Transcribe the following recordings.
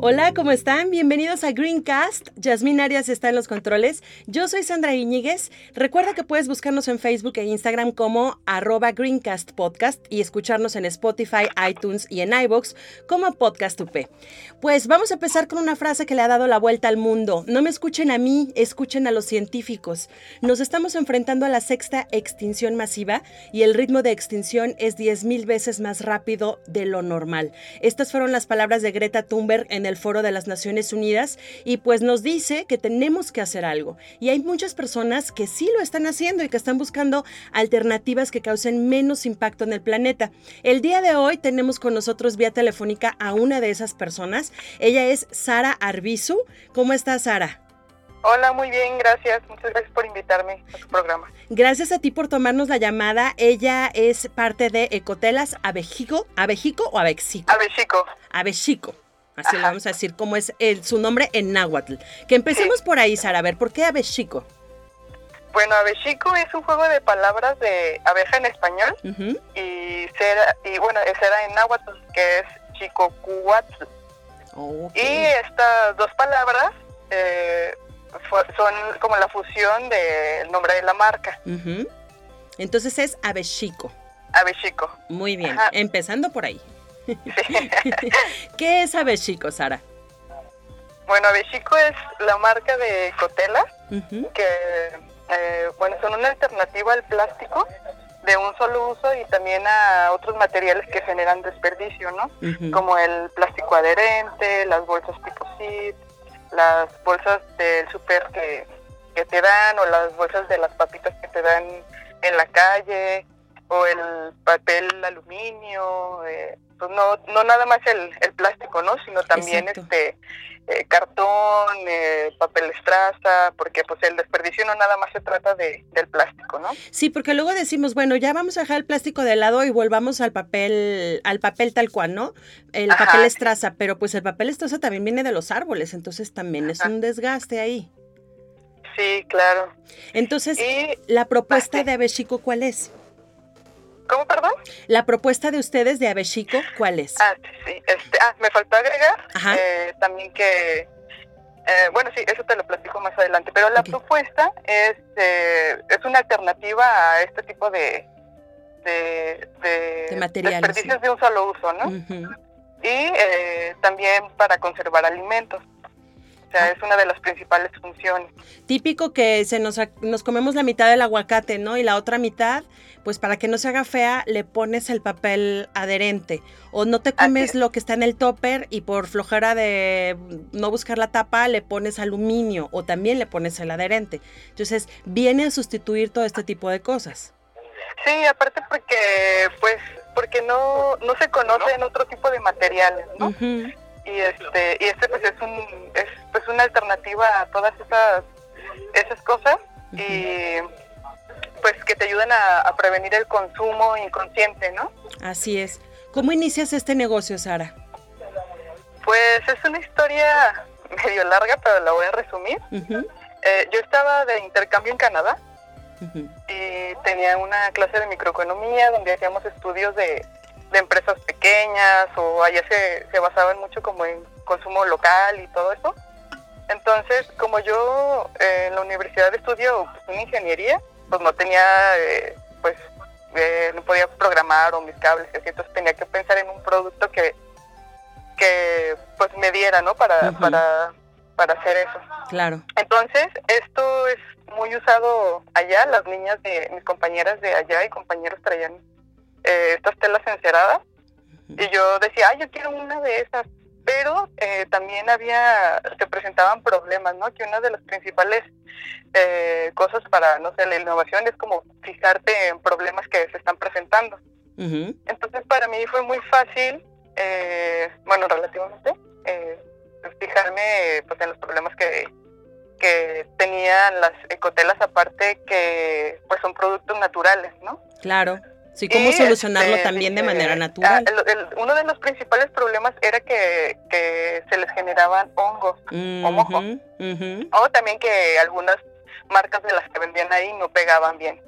Hola, ¿cómo están? Bienvenidos a Greencast. Yasmín Arias está en los controles. Yo soy Sandra Iñiguez. Recuerda que puedes buscarnos en Facebook e Instagram como arroba Greencast Podcast y escucharnos en Spotify, iTunes y en iVoox como Podcast UP. Pues vamos a empezar con una frase que le ha dado la vuelta al mundo. No me escuchen a mí, escuchen a los científicos. Nos estamos enfrentando a la sexta extinción masiva y el ritmo de extinción es 10.000 veces más rápido de lo normal. Estas fueron las palabras de Greta Thunberg en el foro de las Naciones Unidas y pues nos dice que tenemos que hacer algo. Y hay muchas personas que sí lo están haciendo y que están buscando alternativas que causen menos impacto en el planeta. El día de hoy tenemos con nosotros vía telefónica a una de esas personas. Ella es Sara Arbizu. ¿Cómo está Sara? Hola, muy bien, gracias. Muchas gracias por invitarme a tu programa. Gracias a ti por tomarnos la llamada. Ella es parte de Ecotelas Abejico, Abejico o Abexico. Abexico. Abexico. Así le vamos a decir cómo es el, su nombre en náhuatl. Que empecemos por ahí, Sara. A ver, ¿por qué Abexico? Bueno, Abexico es un juego de palabras de abeja en español y cera, y bueno, cera en náhuatl, que es chicocuatl. Y estas dos palabras eh, son como la fusión del nombre de la marca. Entonces es Abexico. Abexico. Muy bien, empezando por ahí. ¿Qué es Abechico, Sara? Bueno, Abechico es la marca de cotelas que, eh, bueno, son una alternativa al plástico de un solo uso y también a otros materiales que generan desperdicio, ¿no? Como el plástico adherente, las bolsas tipo SID, las bolsas del súper que, que te dan o las bolsas de las papitas que te dan en la calle o el papel aluminio, eh, pues no, no nada más el, el plástico, ¿no? Sino también este eh, cartón, eh, papel estraza, porque pues el desperdicio no nada más se trata de, del plástico, ¿no? Sí, porque luego decimos, bueno, ya vamos a dejar el plástico de lado y volvamos al papel, al papel tal cual, ¿no? El papel estraza, pero pues el papel estraza también viene de los árboles, entonces también es un desgaste ahí. Sí, claro. Entonces, la propuesta de Abechico, ¿cuál es? ¿Cómo, perdón? La propuesta de ustedes de Abechico, ¿cuál es? Ah, sí, Este, ah, me faltó agregar eh, también que, eh, bueno, sí, eso te lo platico más adelante, pero la propuesta es, eh, es una alternativa a este tipo de, de, de, materiales. Desperdicios de un solo uso, ¿no? Y también para conservar alimentos. O sea, es una de las principales funciones. Típico que se nos, nos comemos la mitad del aguacate, ¿no? Y la otra mitad, pues para que no se haga fea, le pones el papel adherente. O no te comes lo que está en el topper y por flojera de no buscar la tapa, le pones aluminio o también le pones el adherente. Entonces, viene a sustituir todo este tipo de cosas. Sí, aparte porque, pues, porque no, no se conocen otro tipo de materiales, ¿no? y este y este pues es un es pues una alternativa a todas esas esas cosas y pues que te ayudan a, prevenir el consumo inconsciente, ¿no? Así es. ¿Cómo inicias este negocio, Sara? Pues es una historia medio larga, pero la voy a resumir. Eh, yo estaba de intercambio en Canadá y tenía una clase de microeconomía donde hacíamos estudios de de empresas pequeñas o allá se, se basaban mucho como en consumo local y todo eso. Entonces, como yo eh, en la universidad estudio pues, una ingeniería, pues no tenía, eh, pues eh, no podía programar o mis cables así, entonces tenía que pensar en un producto que, que pues me diera, ¿no? Para, para, para hacer eso. Claro. Entonces, esto es muy usado allá, las niñas de mis compañeras de allá y compañeros traían eh, estas telas enceradas. Y yo decía, ay, yo quiero una de esas. Pero eh, también había, se presentaban problemas, ¿no? Que una de las principales eh, cosas para, no sé, la innovación es como fijarte en problemas que se están presentando. Entonces para mí fue muy fácil, eh, bueno, relativamente, fijarme pues, en los problemas que, que tenían las ecotelas, aparte que pues son productos naturales, ¿no? Claro. Sí, cómo solucionarlo este, también de manera ah, natural. uno de los principales problemas era que, se les generaban hongos o mojo. O también que algunas marcas de las que vendían ahí no pegaban bien.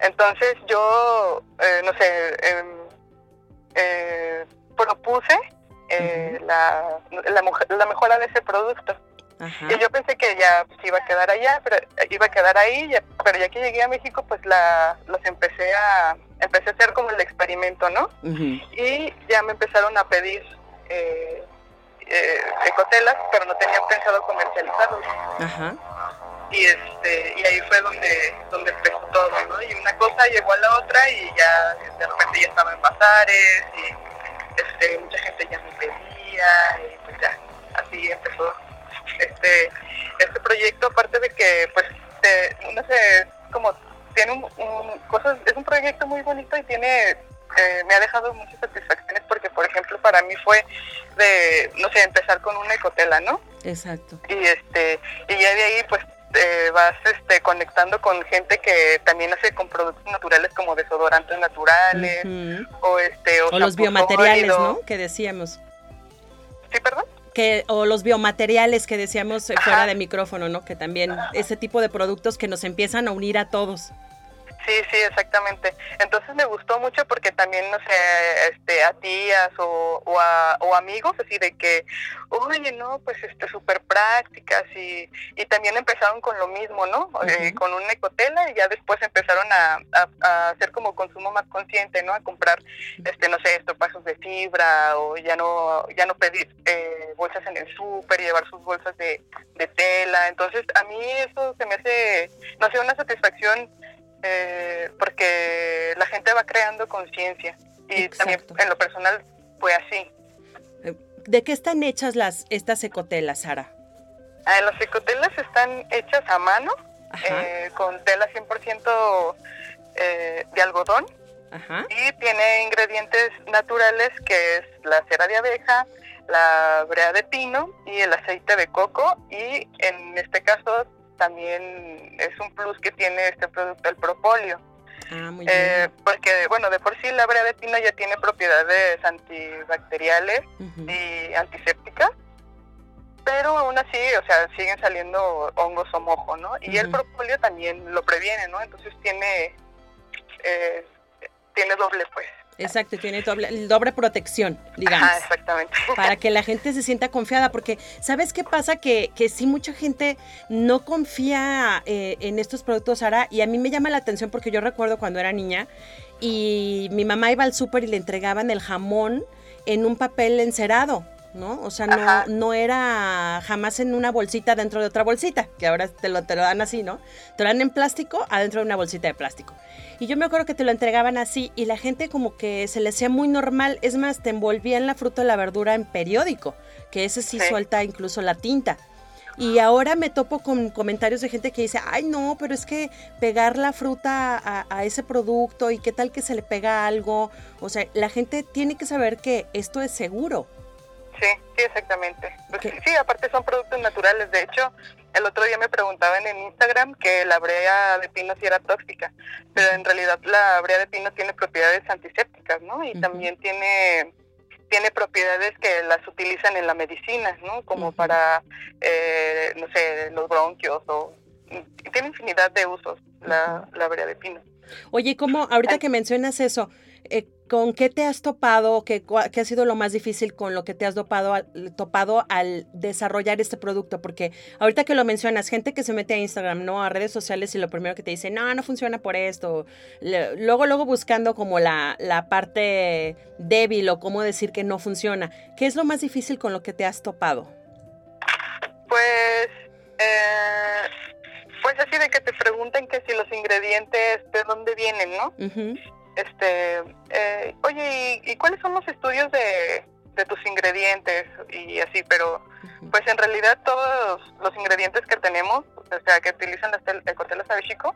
Entonces yo, eh, no sé, em, eh, propuse eh, la, la mejora de ese producto. Y yo pensé que ya pues, iba a quedar allá, pero iba a quedar ahí, pero ya que llegué a México, pues la, los empecé a empecé a hacer como el experimento, ¿no? Y ya me empezaron a pedir eh, eh, ecotelas, pero no tenía pensado comercializarlos. Ajá. Y este y ahí fue donde donde empezó todo, ¿no? Y una cosa llegó a la otra y ya de repente ya estaba en bazares y este mucha gente ya me pedía y pues ya así empezó este, este proyecto, aparte de que, pues, no sé, como tiene un, cosas, es un proyecto muy bonito y tiene, eh, me ha dejado muchas satisfacciones porque, por ejemplo, para mí fue de, no sé, empezar con una ecotela, ¿no? Exacto. Y este, y ya de ahí, pues, vas este, conectando con gente que también hace con productos naturales como desodorantes naturales o este o, los biomateriales, ¿no? Que decíamos. Sí, perdón que o los biomateriales que decíamos fuera de micrófono, ¿no? Que también ese tipo de productos que nos empiezan a unir a todos. Sí, sí, exactamente. Entonces me gustó mucho porque también, no sé, este, a tías o, o, amigos, así de que, oye, no, pues este, súper prácticas y, y también empezaron con lo mismo, ¿no? Eh, con una ecotela y ya después empezaron a, a, hacer como consumo más consciente, ¿no? A comprar, este, no sé, pasos de fibra o ya no, ya no pedir eh, bolsas en el súper, llevar sus bolsas de, de tela. Entonces, a mí eso se me hace, no sé, una satisfacción eh, porque la gente va creando conciencia. Y también en lo personal fue así. Eh, ¿De qué están hechas las estas ecotelas, Sara? Ah, las ecotelas están hechas a mano eh, con tela 100% eh, de algodón. Y tiene ingredientes naturales que es la cera de abeja, la brea de pino y el aceite de coco. Y en este caso también es un plus que tiene este producto, el propóleo. Ah, muy eh, porque, bueno, de por sí la brea de pino ya tiene propiedades antibacteriales y antisépticas, pero aún así, o sea, siguen saliendo hongos o mojo, ¿no? Y el propóleo también lo previene, ¿no? Entonces tiene, eh, tiene doble, pues. Exacto, tiene doble, doble protección, digamos. exactamente. Para que la gente se sienta confiada, porque ¿sabes qué pasa? Que, que sí mucha gente no confía eh, en estos productos Sara, y a mí me llama la atención porque yo recuerdo cuando era niña y mi mamá iba al súper y le entregaban el jamón en un papel encerado. ¿No? O sea, no, no era jamás en una bolsita dentro de otra bolsita, que ahora te lo, te lo dan así, ¿no? Te lo dan en plástico adentro de una bolsita de plástico. Y yo me acuerdo que te lo entregaban así y la gente como que se le hacía muy normal. Es más, te envolvían la fruta y la verdura en periódico, que ese sí, suelta incluso la tinta. Y ahora me topo con comentarios de gente que dice, ay no, pero es que pegar la fruta a, a, ese producto y qué tal que se le pega algo. O sea, la gente tiene que saber que esto es seguro. Sí, sí, exactamente. Pues sí, aparte son productos naturales. De hecho, el otro día me preguntaban en Instagram que la brea de pino sí era tóxica, pero en realidad la brea de pino tiene propiedades antisépticas, ¿no? Y también tiene tiene propiedades que las utilizan en la medicina, ¿no? Como para, eh, no sé, los bronquios o... Tiene infinidad de usos la, la brea de pino. Oye, ¿cómo, ahorita que mencionas eso, eh, ¿Con qué te has topado? Qué, ¿Qué, ha sido lo más difícil con lo que te has topado, topado al desarrollar este producto? Porque ahorita que lo mencionas, gente que se mete a Instagram, ¿no? A redes sociales y lo primero que te dice, no, no funciona por esto. luego, luego buscando como la, la, parte débil o cómo decir que no funciona. ¿Qué es lo más difícil con lo que te has topado? Pues, eh, pues así de que te pregunten que si los ingredientes de dónde vienen, ¿no? este, eh, ¿y, cuáles son los estudios de, de tus ingredientes y así, pero pues en realidad todos los ingredientes que tenemos, o sea, que utilizan las ecotelas Abechico,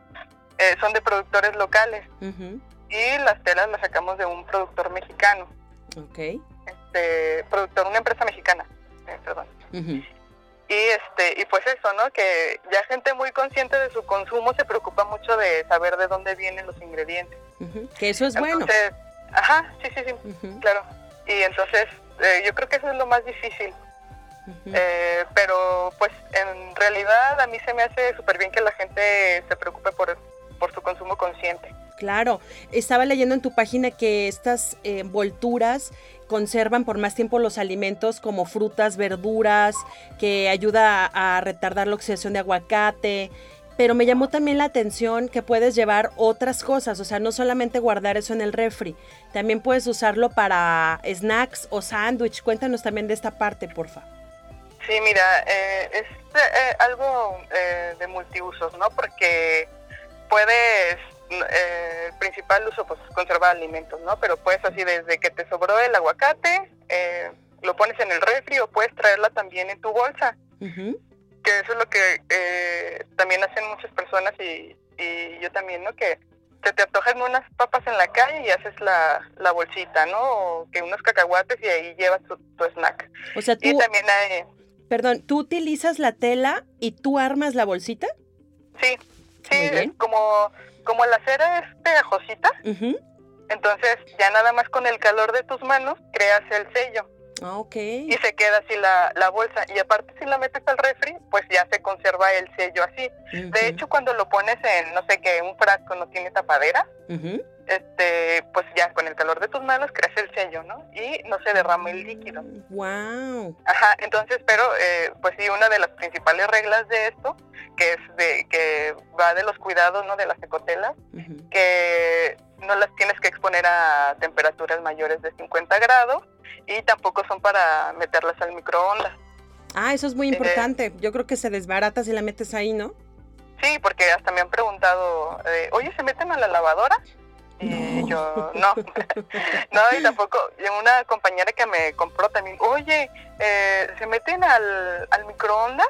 eh, son de productores locales. Y las telas las sacamos de un productor mexicano. Ok. Este, productor, una empresa mexicana, eh, perdón. Y este y pues eso, ¿no? Que ya gente muy consciente de su consumo se preocupa mucho de saber de dónde vienen los ingredientes. Que eso es bueno. Ajá, sí, sí, sí, claro. Y entonces eh, yo creo que eso es lo más difícil. Eh, pero pues en realidad a mí se me hace súper bien que la gente se preocupe por, por su consumo consciente. Claro, estaba leyendo en tu página que estas envolturas conservan por más tiempo los alimentos como frutas, verduras, que ayuda a, retardar la oxidación de aguacate. Pero me llamó también la atención que puedes llevar otras cosas, o sea, no solamente guardar eso en el refri, también puedes usarlo para snacks o sándwich. Cuéntanos también de esta parte, porfa. Sí, mira, eh, es eh, algo eh, de multiusos, ¿no? Porque puedes eh, el principal uso pues conservar alimentos, ¿no? Pero puedes así desde que te sobró el aguacate, lo pones en el refri o puedes traerla también en tu bolsa. Que eso es lo que eh, también hacen muchas personas y, yo también, ¿no? Que se te antojan unas papas en la calle y haces la, la bolsita, ¿no? O que unos cacahuates y ahí llevas tu, snack. O sea, tú... Y también hay... Perdón, ¿tú utilizas la tela y tú armas la bolsita? Sí, sí, como como la cera es pegajosita, entonces ya nada más con el calor de tus manos creas el sello. Ah. Y se queda así la, la, bolsa. Y aparte si la metes al refri, pues ya se conserva el sello así. De hecho, cuando lo pones en, no sé qué, un frasco no tiene tapadera, este, pues ya con el calor de tus manos creas el sello, ¿no? Y no se derrama el líquido. Wow. Ajá, entonces, pero eh, pues sí, una de las principales reglas de esto, que es de que va de los cuidados, ¿no? De las ecotelas, que no las tienes que exponer a temperaturas mayores de 50 grados y tampoco son para meterlas al microondas. Ah, eso es muy eh, importante. Yo creo que se desbarata si la metes ahí, ¿no? Sí, porque hasta me han preguntado, eh, oye, ¿se meten a la lavadora? Y yo, no, no, y tampoco, una compañera que me compró también, oye, eh, ¿se meten al, al microondas?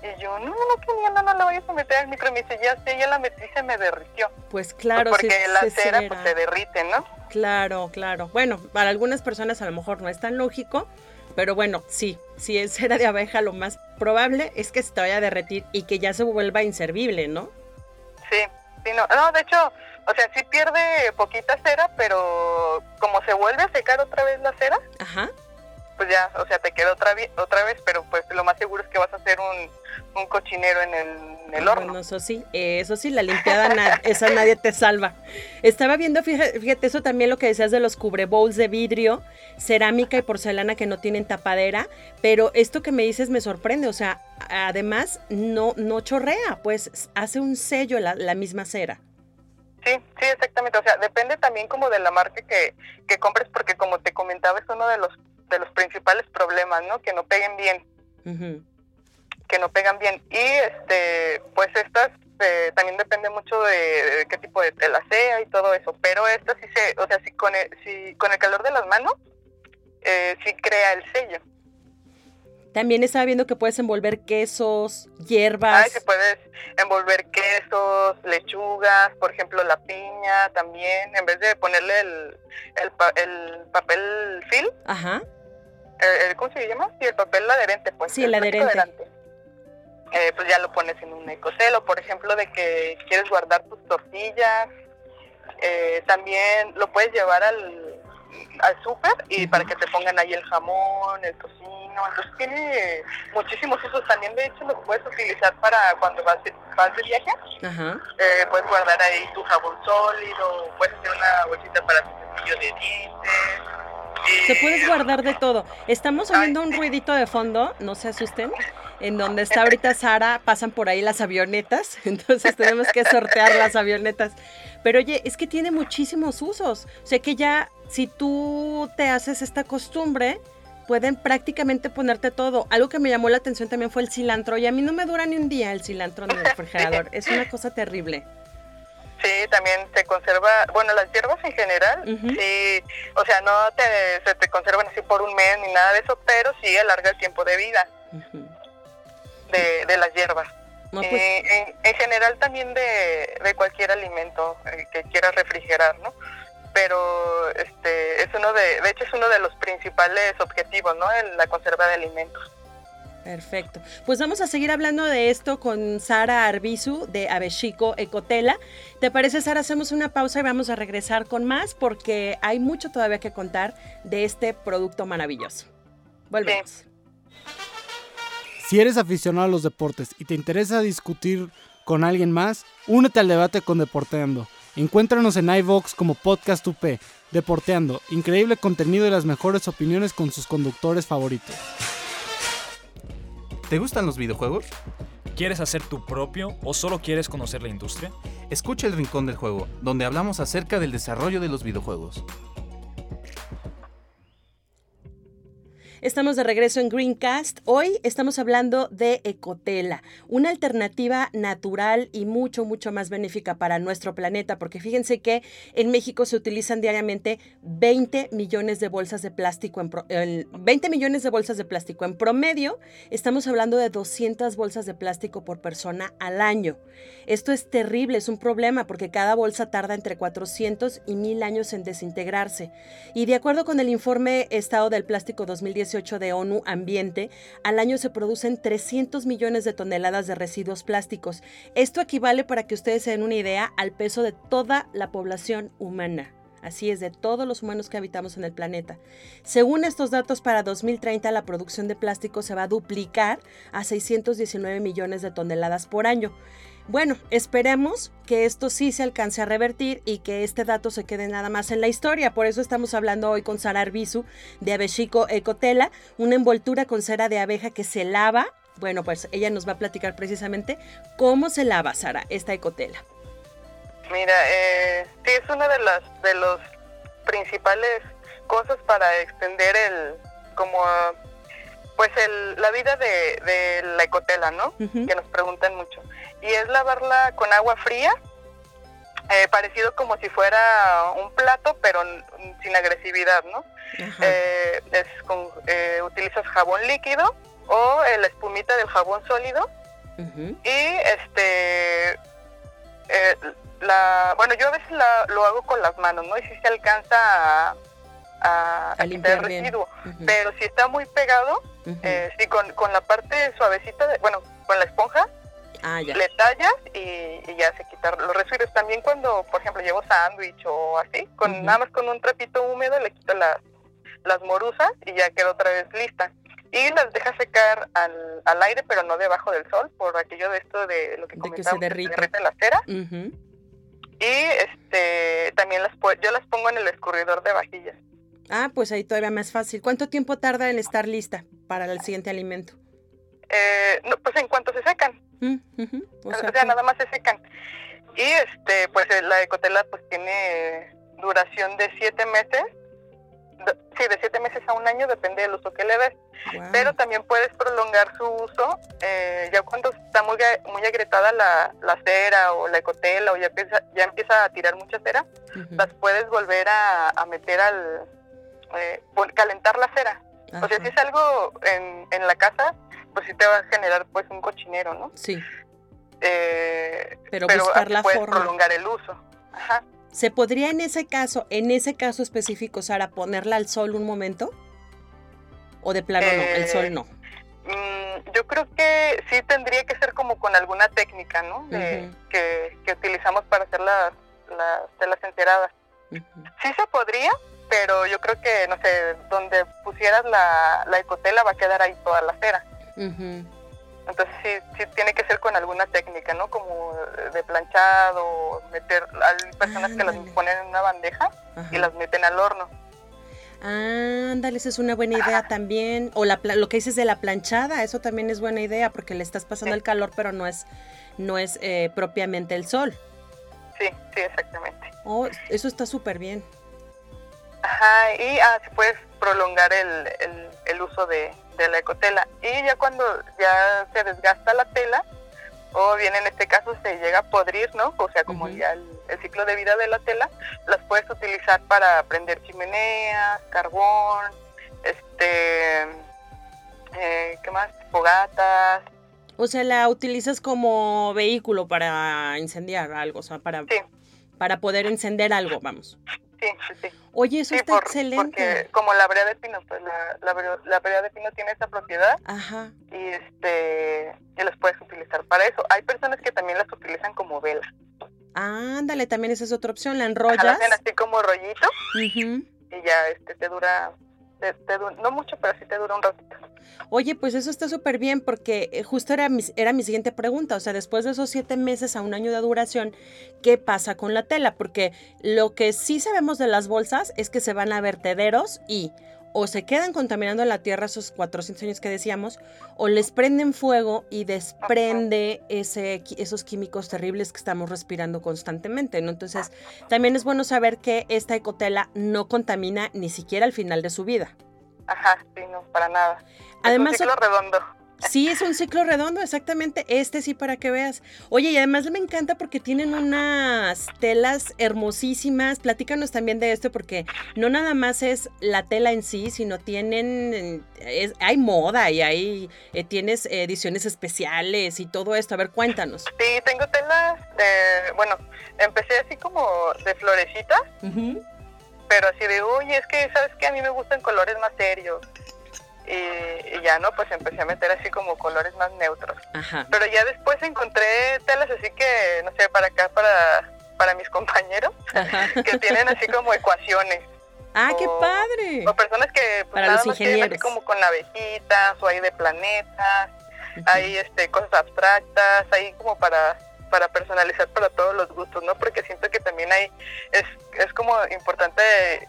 Y yo, no, no quería, no, no la vayas a meter al micro. Y me dice, ya sé, ya la metí y se me derritió. Pues claro, Porque la cera pues, se derrite, ¿no? Claro, claro. Bueno, para algunas personas a lo mejor no es tan lógico, pero bueno, sí, si es cera de abeja, lo más probable es que se te vaya a derretir y que ya se vuelva inservible, ¿no? Sí, sí, no, no, de hecho, o sea, sí pierde poquita cera, pero como se vuelve a secar otra vez la cera, Ajá. pues ya, o sea, te queda otra, otra vez, pero pues lo más seguro es que vas a hacer un, un cochinero en el, horno. Bueno, eso sí, eso sí, la limpiada, esa nadie te salva. Estaba viendo, fíjate, eso también lo que decías de los cubrebowls de vidrio, cerámica y porcelana que no tienen tapadera, pero esto que me dices me sorprende, o sea, además no, no chorrea, pues hace un sello la, la misma cera. Sí, sí, exactamente. O sea, depende también como de la marca que, que compres, porque como te comentaba, es uno de los de los principales problemas, ¿no? Que no peguen bien. Que no pegan bien. Y este, pues estas eh, también depende mucho de, qué tipo de tela sea y todo eso. Pero esta sí se, o sea, si con el, si con el calor de las manos, eh, sí crea el sello. También estaba viendo que puedes envolver quesos, hierbas. Ay, que puedes envolver quesos, lechugas, por ejemplo la piña también, en vez de ponerle el, el, papel film. Ajá. El, ¿Cómo se llama? Sí, el papel adherente, pues. Sí, el, adherente. Eh, pues ya lo pones en un ecocelo, por ejemplo, de que quieres guardar tus tortillas. Eh, también lo puedes llevar al, al súper y para que te pongan ahí el jamón, el tocino entonces tiene muchísimos usos. También, de hecho, lo puedes utilizar para cuando vas de, vas de viaje. Eh, puedes guardar ahí tu jabón sólido, puedes hacer una bolsita para tu cepillo de dientes. Se puedes guardar de todo. Estamos oyendo un ruidito de fondo, no se asusten. En donde está ahorita Sara, pasan por ahí las avionetas, entonces tenemos que sortear las avionetas. Pero oye, es que tiene muchísimos usos. O sea que ya, si tú te haces esta costumbre, pueden prácticamente ponerte todo. Algo que me llamó la atención también fue el cilantro y a mí no me dura ni un día el cilantro en el refrigerador. es una cosa terrible. Sí, también se conserva, bueno, las hierbas en general, sí, o sea, no te, se te conservan así por un mes ni nada de eso, pero sí alarga el tiempo de vida de, de las hierbas. Pues eh, en, general también de, de cualquier alimento eh, que quieras refrigerar, ¿no? Pero este es uno de, de hecho es uno de los principales objetivos, ¿no? En la conserva de alimentos. Perfecto. Pues vamos a seguir hablando de esto con Sara Arbizu de Abechico Ecotela. ¿Te parece, Sara? Hacemos una pausa y vamos a regresar con más porque hay mucho todavía que contar de este producto maravilloso. Volvemos. Si eres aficionado a los deportes y te interesa discutir con alguien más, únete al debate con Deporteando. Encuéntranos en iVox como Podcast UP, Deporteando, increíble contenido y las mejores opiniones con sus conductores favoritos. ¿Te gustan los videojuegos? ¿Quieres hacer tu propio o solo quieres conocer la industria? Escucha el Rincón del Juego, donde hablamos acerca del desarrollo de los videojuegos. Estamos de regreso en Greencast. Hoy estamos hablando de Ecotela, una alternativa natural y mucho, mucho más benéfica para nuestro planeta, porque fíjense que en México se utilizan diariamente 20 millones de bolsas de plástico, en 20 millones de bolsas de plástico. En promedio, estamos hablando de 200 bolsas de plástico por persona al año. Esto es terrible, es un problema porque cada bolsa tarda entre 400 y 1000 años en desintegrarse. Y de acuerdo con el informe Estado del Plástico 2010, de ONU Ambiente, al año se producen 300 millones de toneladas de residuos plásticos. Esto equivale, para que ustedes se den una idea, al peso de toda la población humana. Así es, de todos los humanos que habitamos en el planeta. Según estos datos, para 2030 la producción de plástico se va a duplicar a 619 millones de toneladas por año. Bueno, esperemos que esto sí se alcance a revertir y que este dato se quede nada más en la historia. Por eso estamos hablando hoy con Sara Arbizu de Abechico Ecotela, una envoltura con cera de abeja que se lava. Bueno, pues ella nos va a platicar precisamente cómo se lava, Sara, esta ecotela. Mira, eh, sí es una de las de los principales cosas para extender el como pues el, la vida de, la ecotela, ¿no? Que nos preguntan mucho. Y es lavarla con agua fría, eh, parecido como si fuera un plato, pero sin agresividad, ¿no? Eh, es con, eh, utilizas jabón líquido o la espumita del jabón sólido y este la bueno yo a veces lo hago con las manos no y si se alcanza a, a, limpiar el residuo pero si está muy pegado eh, sí, con, con la parte suavecita, de, bueno, con la esponja, ah, le tallas y, ya se quitan los residuos. También cuando, por ejemplo, llevo sándwich o así, con nada más con un trapito húmedo le quito las, las morusas y ya queda otra vez lista. Y las deja secar al, al aire, pero no debajo del sol, por aquello de esto de lo que comentamos, que se derrite, la cera. Y este también las yo las pongo en el escurridor de vajillas. Ah, pues ahí todavía más fácil. ¿Cuánto tiempo tarda en estar lista para el siguiente alimento? Eh, no, pues en cuanto se secan. Mm, o, sea, nada más se secan. Y este, pues eh, la ecotela pues tiene duración de siete meses. Sí, de siete meses a un año, depende del uso que le des. Pero también puedes prolongar su uso eh, ya cuando está muy, muy agrietada la, la cera o la ecotela o ya empieza, ya empieza a tirar mucha cera, las puedes volver a, a meter al, eh, calentar la cera. O sea, si es algo en, en la casa, pues sí te va a generar pues un cochinero, ¿no? Sí. Eh, pero, buscar la puedes prolongar el uso. Ajá. ¿Se podría en ese caso, en ese caso específico, Sara, ponerla al sol un momento? ¿O de plano no? El sol no. Eh, mm, yo creo que sí tendría que ser como con alguna técnica, ¿no? que, que, utilizamos para hacer las, las telas enceradas. Sí se podría, pero yo creo que, no sé, donde pusieras la, la ecotela va a quedar ahí toda la cera. Entonces sí, sí tiene que ser con alguna técnica, ¿no? Como de planchado, meter, hay personas que las ponen en una bandeja y las meten al horno. Ándale, esa es una buena idea también. O la, lo que dices de la planchada, eso también es buena idea porque le estás pasando el calor, pero no es, no es eh, propiamente el sol. Sí, sí, exactamente. Oh, eso está súper bien. Ajá, y ah, puedes prolongar el, el, uso de, la ecotela. Y ya cuando ya se desgasta la tela, o bien en este caso se llega a podrir, ¿no? O sea, como ya el ciclo de vida de la tela, las puedes utilizar para prender chimeneas, carbón, este, eh, ¿qué más? Fogatas. O sea, la utilizas como vehículo para incendiar algo, o sea, para, para poder encender algo, vamos. Sí, sí, sí. Oye, eso está excelente. Porque como la brea de pino, pues la, la, brea de pino tiene esa propiedad. Ajá. Y este, y las puedes utilizar para eso. Hay personas que también las utilizan como vela. Ándale, también esa es otra opción, la enrollas. hacen así como rollito. Y ya este te dura, te, no mucho, pero sí te dura un ratito. Oye, pues eso está súper bien porque eh, justo era mi, era mi siguiente pregunta, o sea, después de esos siete meses a un año de duración, ¿qué pasa con la tela? Porque lo que sí sabemos de las bolsas es que se van a vertederos y o se quedan contaminando la tierra esos 400 años que decíamos, o les prenden fuego y desprende ese, esos químicos terribles que estamos respirando constantemente, ¿no? Entonces, también es bueno saber que esta ecotela no contamina ni siquiera al final de su vida. Ajá, sí, no, para nada. Además, es un ciclo redondo. Sí, es un ciclo redondo, exactamente. Este sí, para que veas. Oye, y además me encanta porque tienen unas telas hermosísimas. Platícanos también de esto porque no nada más es la tela en sí, sino tienen, hay moda y hay, eh, tienes ediciones especiales y todo esto. A ver, cuéntanos. Sí, tengo telas de, bueno, empecé así como de florecitas, pero así de, oye, es que, ¿sabes que A mí me gustan colores más serios y, ya no, pues empecé a meter así como colores más neutros. Pero ya después encontré telas así que, no sé, para acá, para, para mis compañeros, que tienen así como ecuaciones. Ah, qué padre. O personas que pues, para los ingenieros. así como con abejitas o hay de planetas, hay este cosas abstractas, hay como para para personalizar para todos los gustos, ¿no? Porque siento que también hay es, es como importante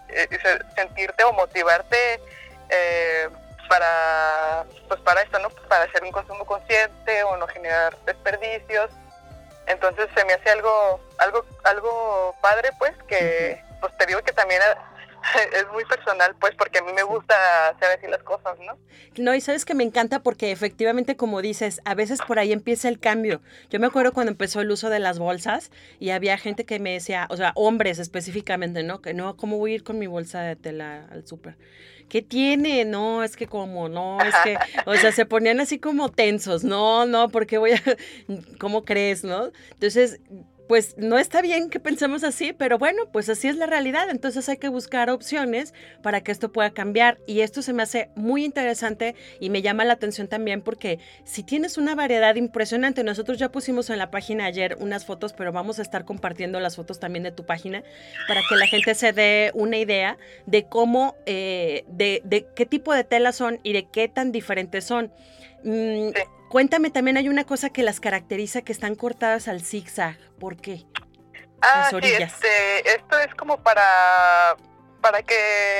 eh, sentirte o motivarte hacer un consumo consciente o no generar desperdicios entonces se me hace algo algo algo padre pues que pues te digo que también es muy personal, pues, porque a mí me gusta hacer así las cosas, ¿no? No, y sabes que me encanta porque efectivamente, como dices, a veces por ahí empieza el cambio. Yo me acuerdo cuando empezó el uso de las bolsas y había gente que me decía, o sea, hombres específicamente, ¿no? Que no, ¿cómo voy a ir con mi bolsa de tela al súper? ¿Qué tiene? No, es que como, no, es que, o sea, se ponían así como tensos, no, no, porque voy a, ¿cómo crees, no? Entonces, pues no está bien que pensemos así, pero bueno, pues así es la realidad. Entonces hay que buscar opciones para que esto pueda cambiar. Y esto se me hace muy interesante y me llama la atención también porque si tienes una variedad impresionante, nosotros ya pusimos en la página ayer unas fotos, pero vamos a estar compartiendo las fotos también de tu página para que la gente se dé una idea de cómo, eh, de, de, qué tipo de telas son y de qué tan diferentes son. Mm, Cuéntame, también hay una cosa que las caracteriza que están cortadas al zigzag. ¿Por qué? Ah, sí, este, esto es como para para que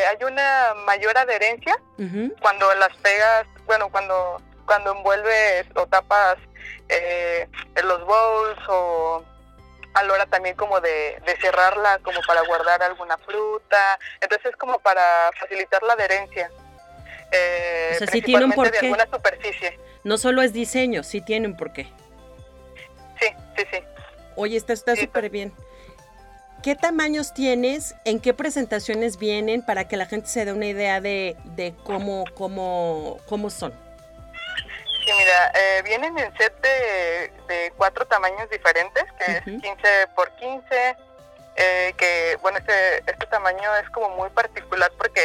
haya una mayor adherencia cuando las pegas, bueno, cuando cuando envuelves o tapas eh, los bowls o a la hora también como de, cerrarla como para guardar alguna fruta. Entonces es como para facilitar la adherencia. Eh, o sea, sí tiene un porqué. de alguna superficie. No solo es diseño, sí tiene un porqué. Sí, sí, sí. Oye, está súper bien. ¿Qué tamaños tienes? ¿En qué presentaciones vienen para que la gente se dé una idea de, de cómo, cómo, cómo son? Sí, mira, eh, vienen en set de, de, cuatro tamaños diferentes, que es 15 por 15, eh, que bueno, este, este tamaño es como muy particular porque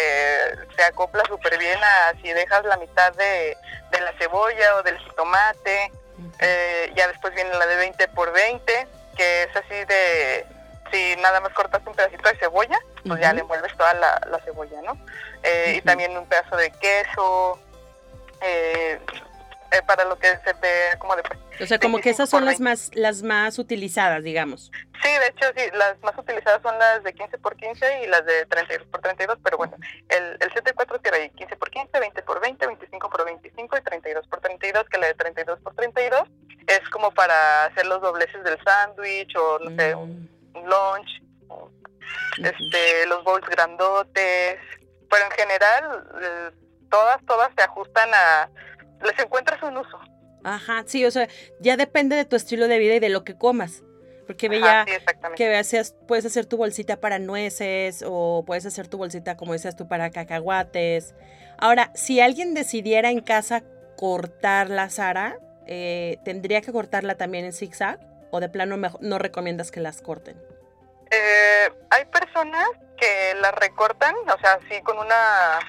se acopla súper bien a si dejas la mitad de, la cebolla o del tomate. Eh, ya después viene la de 20 por 20, que es así de, si nada más cortas un pedacito de cebolla, pues ya le envuelves toda la, la cebolla, ¿no? Eh, y también un pedazo de queso, eh, eh, para lo que se ve como de o sea como que esas son las más las más utilizadas digamos. Sí de hecho sí las más utilizadas son las de 15 por 15 y las de 32 por 32 pero bueno el, el set de 4 tiene 15 por 15 20 por 20 25 por 25 y 32 por 32 que la de 32 por 32 es como para hacer los dobleces del sándwich o no sé un, mm. lunch este los bowls grandotes pero en general eh, todas todas se ajustan a les encuentras un uso. Ajá, sí, o sea, ya depende de tu estilo de vida y de lo que comas. Porque veía que hacías, puedes hacer tu bolsita para nueces o puedes hacer tu bolsita, como decías tú, para cacahuates. Ahora, si alguien decidiera en casa cortar la Sara, eh, ¿tendría que cortarla también en zigzag? ¿O de plano no recomiendas que las corten? Eh, hay personas que las recortan, o sea, así con una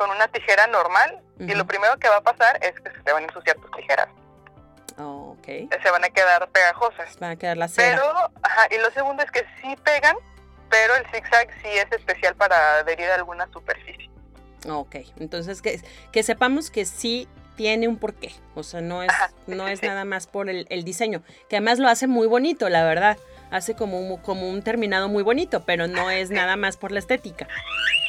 con una tijera normal y lo primero que va a pasar es que se te van a ensuciar tus tijeras. Oh, ok. Se van a quedar pegajosas. van a quedar la cera. Pero, ajá, y lo segundo es que sí pegan, pero el zigzag sí es especial para adherir a alguna superficie. Ok, entonces que, que sepamos que sí tiene un porqué, o sea, no es, no es nada más por el, el, diseño, que además lo hace muy bonito, la verdad, hace como un, como un terminado muy bonito, pero no es nada más por la estética.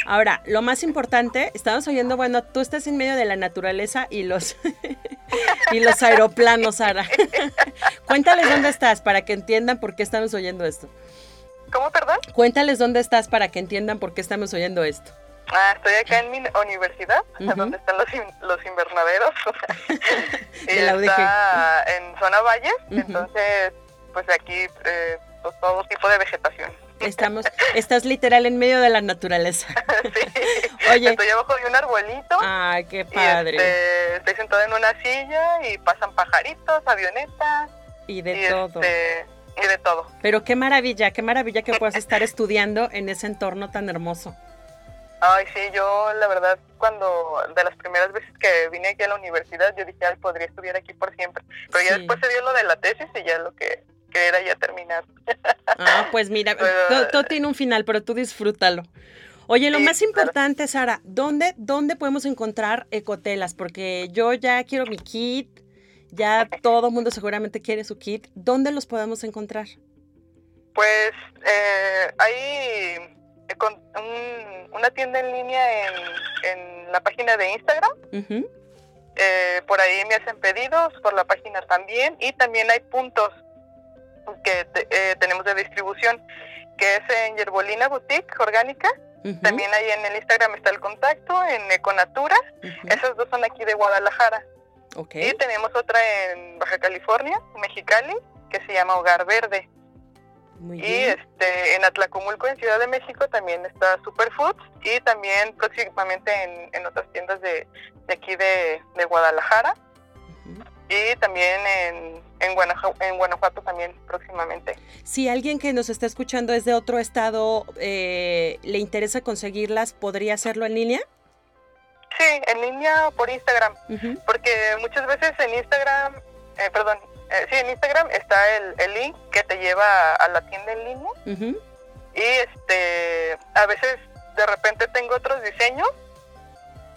Ahora, lo más importante, estamos oyendo, bueno, tú estás en medio de la naturaleza y los, y los aeroplanos, Sara. Cuéntales dónde estás para que entiendan por qué estamos oyendo esto. ¿Cómo, perdón? Cuéntales dónde estás para que entiendan por qué estamos oyendo esto. Ah, estoy acá en mi universidad, donde están los, los invernaderos. y la está en zona valle, entonces, pues aquí eh, todo tipo de vegetación. Estamos, estás literal en medio de la naturaleza. sí. Oye. Estoy abajo de un arbolito. Ay, qué padre. Este, estoy sentada en una silla y pasan pajaritos, avionetas. Y de todo. Este, y de todo. Pero qué maravilla, qué maravilla que puedas estar estudiando en ese entorno tan hermoso. Ay, sí, yo la verdad, cuando de las primeras veces que vine aquí a la universidad, yo dije, ay, podría estudiar aquí por siempre. Pero ya después se dio lo de la tesis y ya lo que que era ya terminar. Ah, pues mira, todo, tiene un final, pero tú disfrútalo. Oye, lo más importante, Sara, ¿dónde, ¿dónde podemos encontrar ecotelas? Porque yo ya quiero mi kit, ya todo el mundo seguramente quiere su kit. ¿Dónde los podemos encontrar? Pues eh, hay eh, una tienda en línea en, la página de Instagram. Eh, por ahí me hacen pedidos, por la página también. Y también hay puntos que eh, tenemos de distribución, que es en Yerbolina Boutique Orgánica. También ahí en el Instagram está el contacto, en Econatura. Esas dos son aquí de Guadalajara. Y tenemos otra en Baja California, Mexicali, que se llama Hogar Verde. y este en Atlacomulco, en Ciudad de México, también está Superfoods y también próximamente en, otras tiendas de, aquí de, Guadalajara y también en, en, Guanajuato, también próximamente. Si alguien que nos está escuchando es de otro estado, eh, le interesa conseguirlas, ¿podría hacerlo en línea? Sí, en línea por Instagram, porque muchas veces en Instagram, eh, perdón, eh, sí, en Instagram está el, el, link que te lleva a la tienda en línea. Y este, a veces de repente tengo otros diseños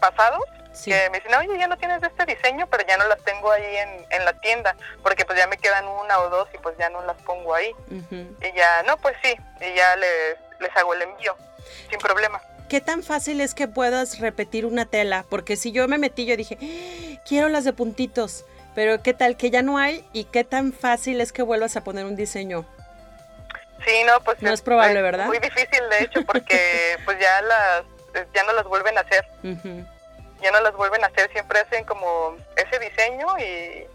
pasados que me dicen, oye, ya no tienes este diseño, pero ya no las tengo ahí en, en la tienda, porque pues ya me quedan una o dos y pues ya no las pongo ahí. Y ya, no, pues sí, y ya les, les hago el envío, sin problema. ¿Qué tan fácil es que puedas repetir una tela? Porque si yo me metí, yo dije, quiero las de puntitos, pero ¿qué tal que ya no hay? ¿Y qué tan fácil es que vuelvas a poner un diseño? Sí, no, pues no es, probable, ¿verdad? Muy difícil, de hecho, porque pues ya las ya no las vuelven a hacer ya no las vuelven a hacer, siempre hacen como ese diseño y,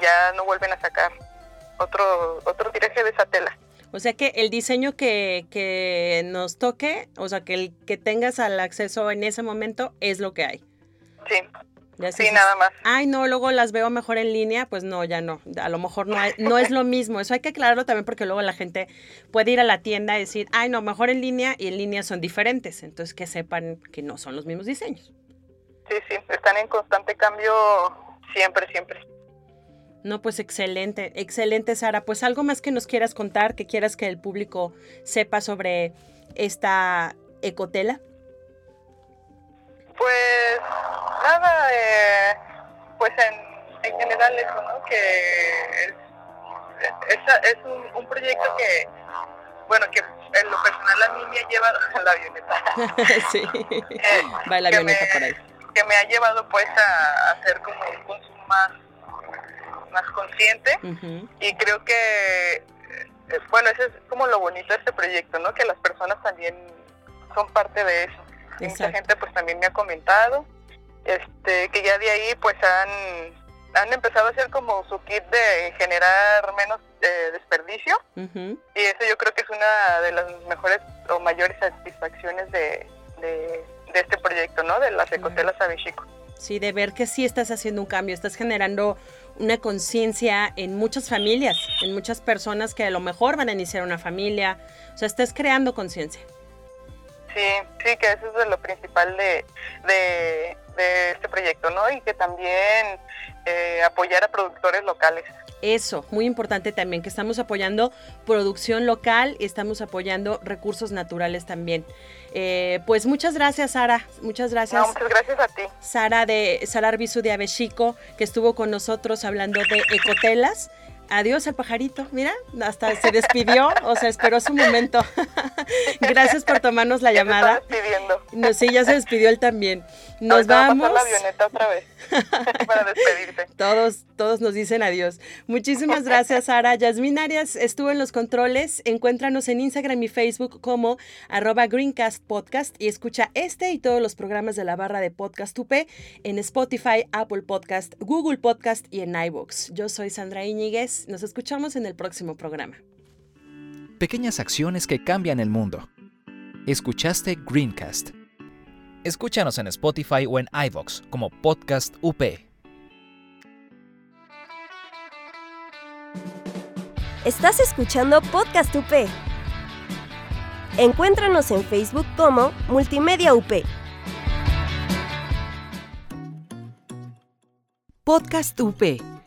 ya no vuelven a sacar otro, otro tiraje de esa tela. O sea que el diseño que, que nos toque, o sea que el que tengas al acceso en ese momento es lo que hay. Sí. sí, nada más. Ay, no, luego las veo mejor en línea, pues no, ya no. A lo mejor no, no es lo mismo. Eso hay que aclararlo también porque luego la gente puede ir a la tienda y decir, ay, no, mejor en línea y en línea son diferentes. Entonces que sepan que no son los mismos diseños. Sí, sí, están en constante cambio siempre, siempre. No, pues excelente, excelente Sara. Pues algo más que nos quieras contar, que quieras que el público sepa sobre esta ecotela. Pues nada, eh, pues en, en, general eso, ¿no? Que es, es, un, un, proyecto que, bueno, que en lo personal a mí me ha llevado la avioneta. sí, eh, va la avioneta por ahí que me ha llevado pues a hacer como un consumo más, más consciente. Y creo que eh, bueno, eso es como lo bonito de este proyecto, ¿no? Que las personas también son parte de eso. mucha gente pues también me ha comentado este que ya de ahí pues han han empezado a hacer como su kit de generar menos eh, desperdicio. Y eso yo creo que es una de las mejores o mayores satisfacciones de, de, este proyecto, ¿no? De las ecotelas Abechico. Sí, de ver que sí estás haciendo un cambio, estás generando una conciencia en muchas familias, en muchas personas que a lo mejor van a iniciar una familia, o sea, estás creando conciencia. Sí, sí, que eso es lo principal de, de, este proyecto, ¿no? Y que también eh, apoyar a productores locales. Eso, muy importante también, que estamos apoyando producción local y estamos apoyando recursos naturales también. Eh, pues muchas gracias, Sara. Muchas gracias. muchas gracias a ti. Sara de Sara Arbizu de Avechico, que estuvo con nosotros hablando de ecotelas. Adiós al pajarito, mira, hasta se despidió, o sea, esperó su momento. Gracias por tomarnos la llamada. No, sí, ya se despidió él también. Nos vamos. la avioneta otra vez para despedirte. Todos, todos nos dicen adiós. Muchísimas gracias, Sara. Yasmin Arias estuvo en los controles. Encuéntranos en Instagram y Facebook como arroba Greencast Podcast y escucha este y todos los programas de la barra de Podcast UP en Spotify, Apple Podcast, Google Podcast y en iVoox. Yo soy Sandra Nos escuchamos en el próximo programa. Pequeñas acciones que cambian el mundo. Escuchaste Greencast. Escúchanos en Spotify o en iVoox como Podcast UP. Estás escuchando Podcast UP. Encuéntranos en Facebook como Multimedia UP. Podcast UP